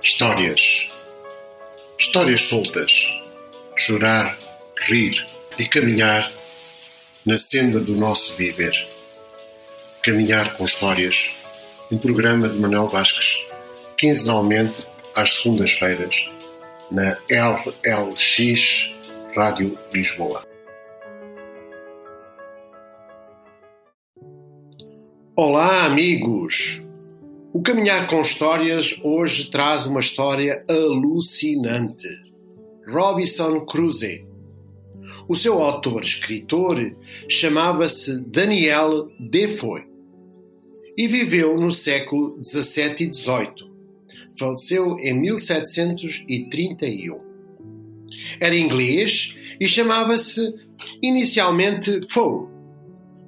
Histórias. Histórias soltas. Chorar, rir e caminhar na senda do nosso viver. Caminhar com histórias. Um programa de Manuel Vasques, quinzenalmente às segundas-feiras, na LLX Rádio Lisboa. Olá, amigos! O Caminhar com Histórias hoje traz uma história alucinante. Robinson Crusoe. O seu autor-escritor chamava-se Daniel Defoe e viveu no século XVII e XVIII. Faleceu em 1731. Era inglês e chamava-se inicialmente Foe,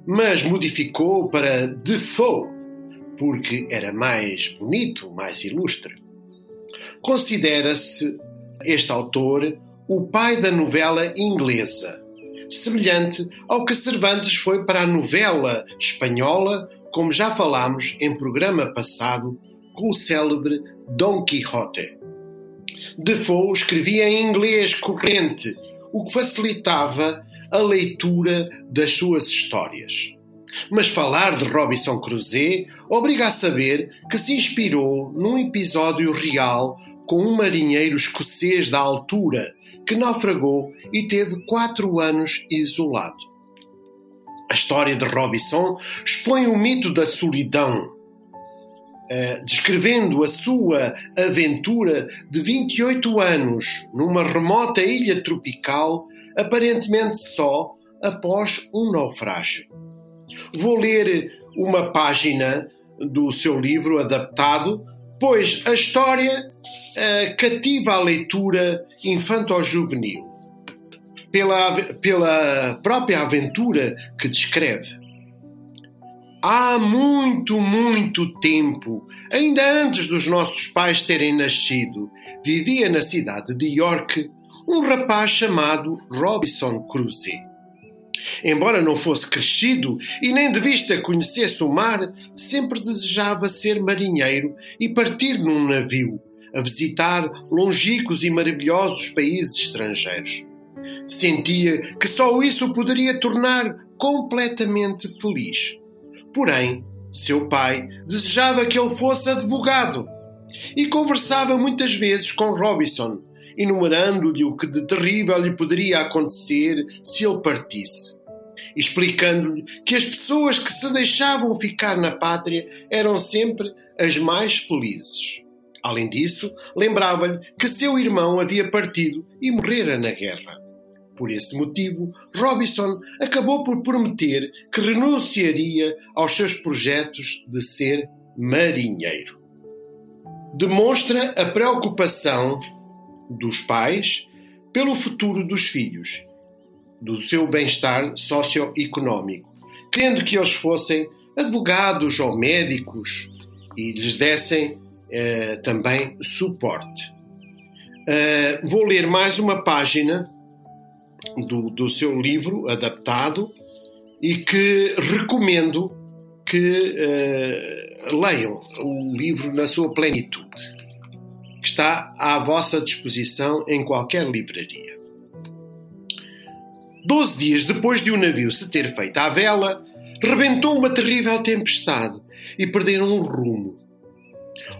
mas modificou para Defoe porque era mais bonito, mais ilustre. Considera-se este autor o pai da novela inglesa, semelhante ao que Cervantes foi para a novela espanhola, como já falámos em programa passado com o célebre Dom Quixote. Defoe escrevia em inglês corrente, o que facilitava a leitura das suas histórias. Mas falar de Robinson Crusoe obriga a saber que se inspirou num episódio real com um marinheiro escocês da altura que naufragou e teve quatro anos isolado. A história de Robinson expõe o mito da solidão, Uh, descrevendo a sua aventura de 28 anos numa remota ilha tropical, aparentemente só após um naufrágio. Vou ler uma página do seu livro adaptado, pois a história uh, cativa a leitura infanto-juvenil pela, pela própria aventura que descreve. Há muito, muito tempo, ainda antes dos nossos pais terem nascido, vivia na cidade de York um rapaz chamado Robinson Crusoe. Embora não fosse crescido e nem de vista conhecesse o mar, sempre desejava ser marinheiro e partir num navio, a visitar longínquos e maravilhosos países estrangeiros. Sentia que só isso o poderia tornar completamente feliz. Porém, seu pai desejava que ele fosse advogado e conversava muitas vezes com Robinson, enumerando-lhe o que de terrível lhe poderia acontecer se ele partisse, explicando-lhe que as pessoas que se deixavam ficar na pátria eram sempre as mais felizes. Além disso, lembrava-lhe que seu irmão havia partido e morrera na guerra. Por esse motivo, Robinson acabou por prometer que renunciaria aos seus projetos de ser marinheiro. Demonstra a preocupação dos pais pelo futuro dos filhos, do seu bem-estar socioeconómico, querendo que eles fossem advogados ou médicos e lhes dessem eh, também suporte. Uh, vou ler mais uma página do, do seu livro adaptado e que recomendo que uh, leiam o livro na sua plenitude está à vossa disposição em qualquer livraria. Doze dias depois de o navio se ter feito à vela, rebentou uma terrível tempestade e perderam o rumo.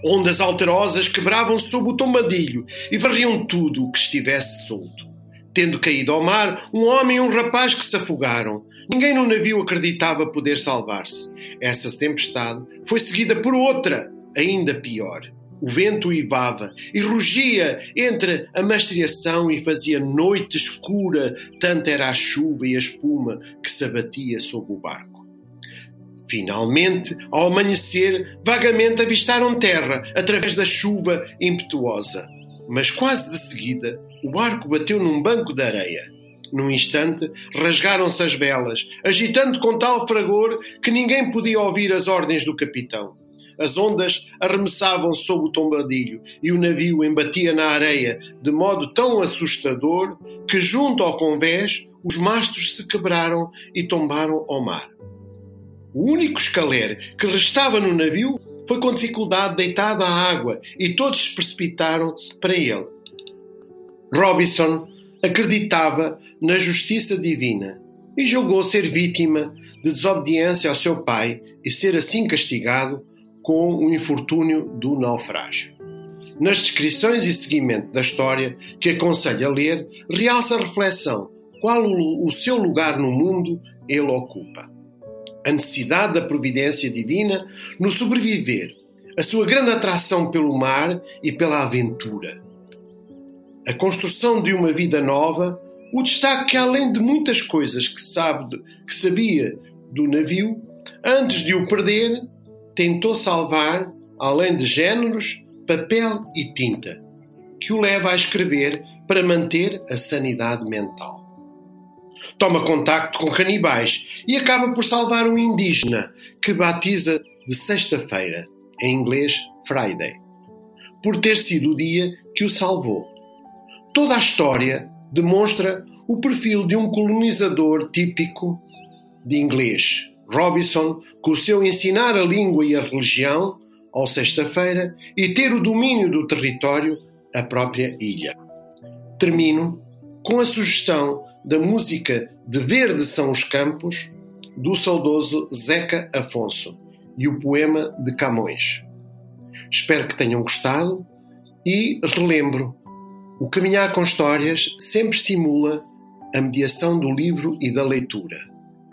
Ondas alterosas quebravam sob o tombadilho e varriam tudo o que estivesse solto. Tendo caído ao mar, um homem e um rapaz que se afogaram. Ninguém no navio acreditava poder salvar-se. Essa tempestade foi seguida por outra, ainda pior. O vento uivava e rugia entre a mastreação e fazia noite escura, tanta era a chuva e a espuma que se abatia sobre o barco. Finalmente, ao amanhecer, vagamente avistaram terra através da chuva impetuosa. Mas quase de seguida, o barco bateu num banco de areia. Num instante, rasgaram-se as velas, agitando com tal fragor que ninguém podia ouvir as ordens do capitão. As ondas arremessavam sob o tombadilho e o navio embatia na areia de modo tão assustador que, junto ao convés, os mastros se quebraram e tombaram ao mar. O único escaler que restava no navio foi com dificuldade deitado à água e todos se precipitaram para ele. Robinson acreditava na justiça divina e julgou ser vítima de desobediência ao seu pai e ser assim castigado com o infortúnio do naufrágio. Nas descrições e seguimento da história que aconselho a ler, realça a reflexão qual o seu lugar no mundo ele ocupa. A necessidade da providência divina no sobreviver, a sua grande atração pelo mar e pela aventura. A construção de uma vida nova, o destaque que além de muitas coisas que, sabe, que sabia do navio, antes de o perder, tentou salvar, além de géneros, papel e tinta, que o leva a escrever para manter a sanidade mental. Toma contacto com canibais e acaba por salvar um indígena que batiza de sexta-feira, em inglês Friday, por ter sido o dia que o salvou. Toda a história demonstra o perfil de um colonizador típico de inglês, Robinson, com o seu ensinar a língua e a religião, ao sexta-feira, e ter o domínio do território, a própria ilha. Termino com a sugestão da música De Verde São os Campos, do saudoso Zeca Afonso, e o poema de Camões. Espero que tenham gostado e relembro: o caminhar com histórias sempre estimula a mediação do livro e da leitura.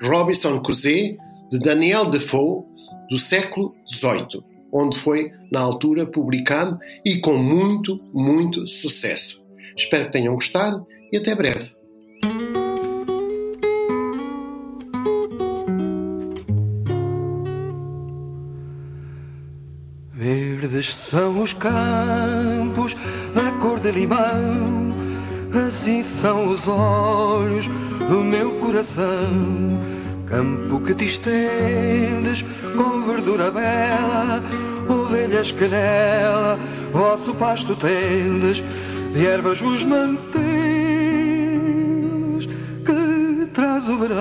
Robinson Crusoe de Daniel Defoe, do século XVIII, onde foi, na altura, publicado e com muito, muito sucesso. Espero que tenham gostado e até breve. Verdes são os campos da cor de limão, assim são os olhos do meu coração Campo que te estendes com verdura bela, ovelhas que nela vosso pasto tendes, e ervas os mantens que traz o verão.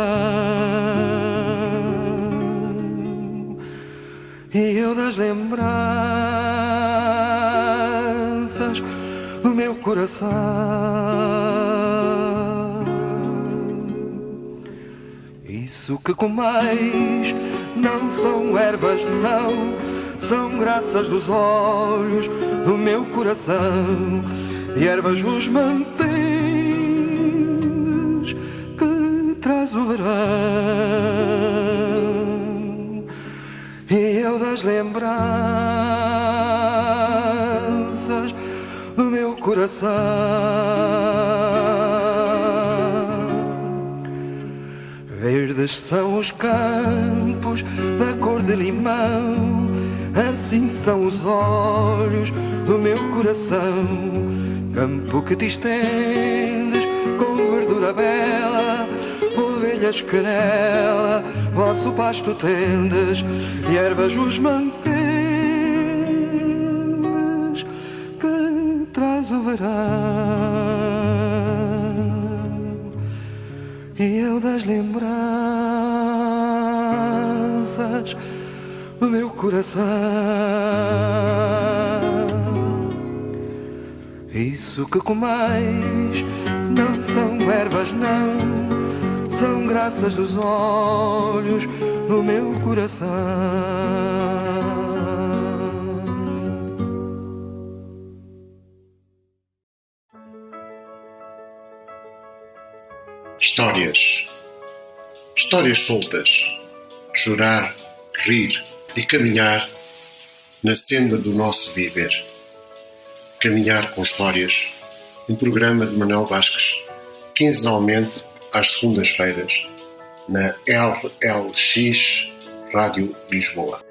E eu das lembranças do meu coração Isso que comeis não são ervas, não, são graças dos olhos do meu coração. E ervas vos mantens que traz o verão. E eu das lembranças do meu coração. Verdes são os campos da cor de limão, assim são os olhos do meu coração. Campo que te estendes com verdura bela, ovelhas que nela vosso pasto tendes, e ervas os mantens que traz o verão e eu das lembranças do meu coração. Isso que comeis não são ervas, não, são graças dos olhos do meu coração. Histórias. Histórias soltas. Chorar, rir e caminhar na senda do nosso viver. Caminhar com Histórias, um programa de Manuel Vasques, quinzenalmente às segundas-feiras, na LLX Rádio Lisboa.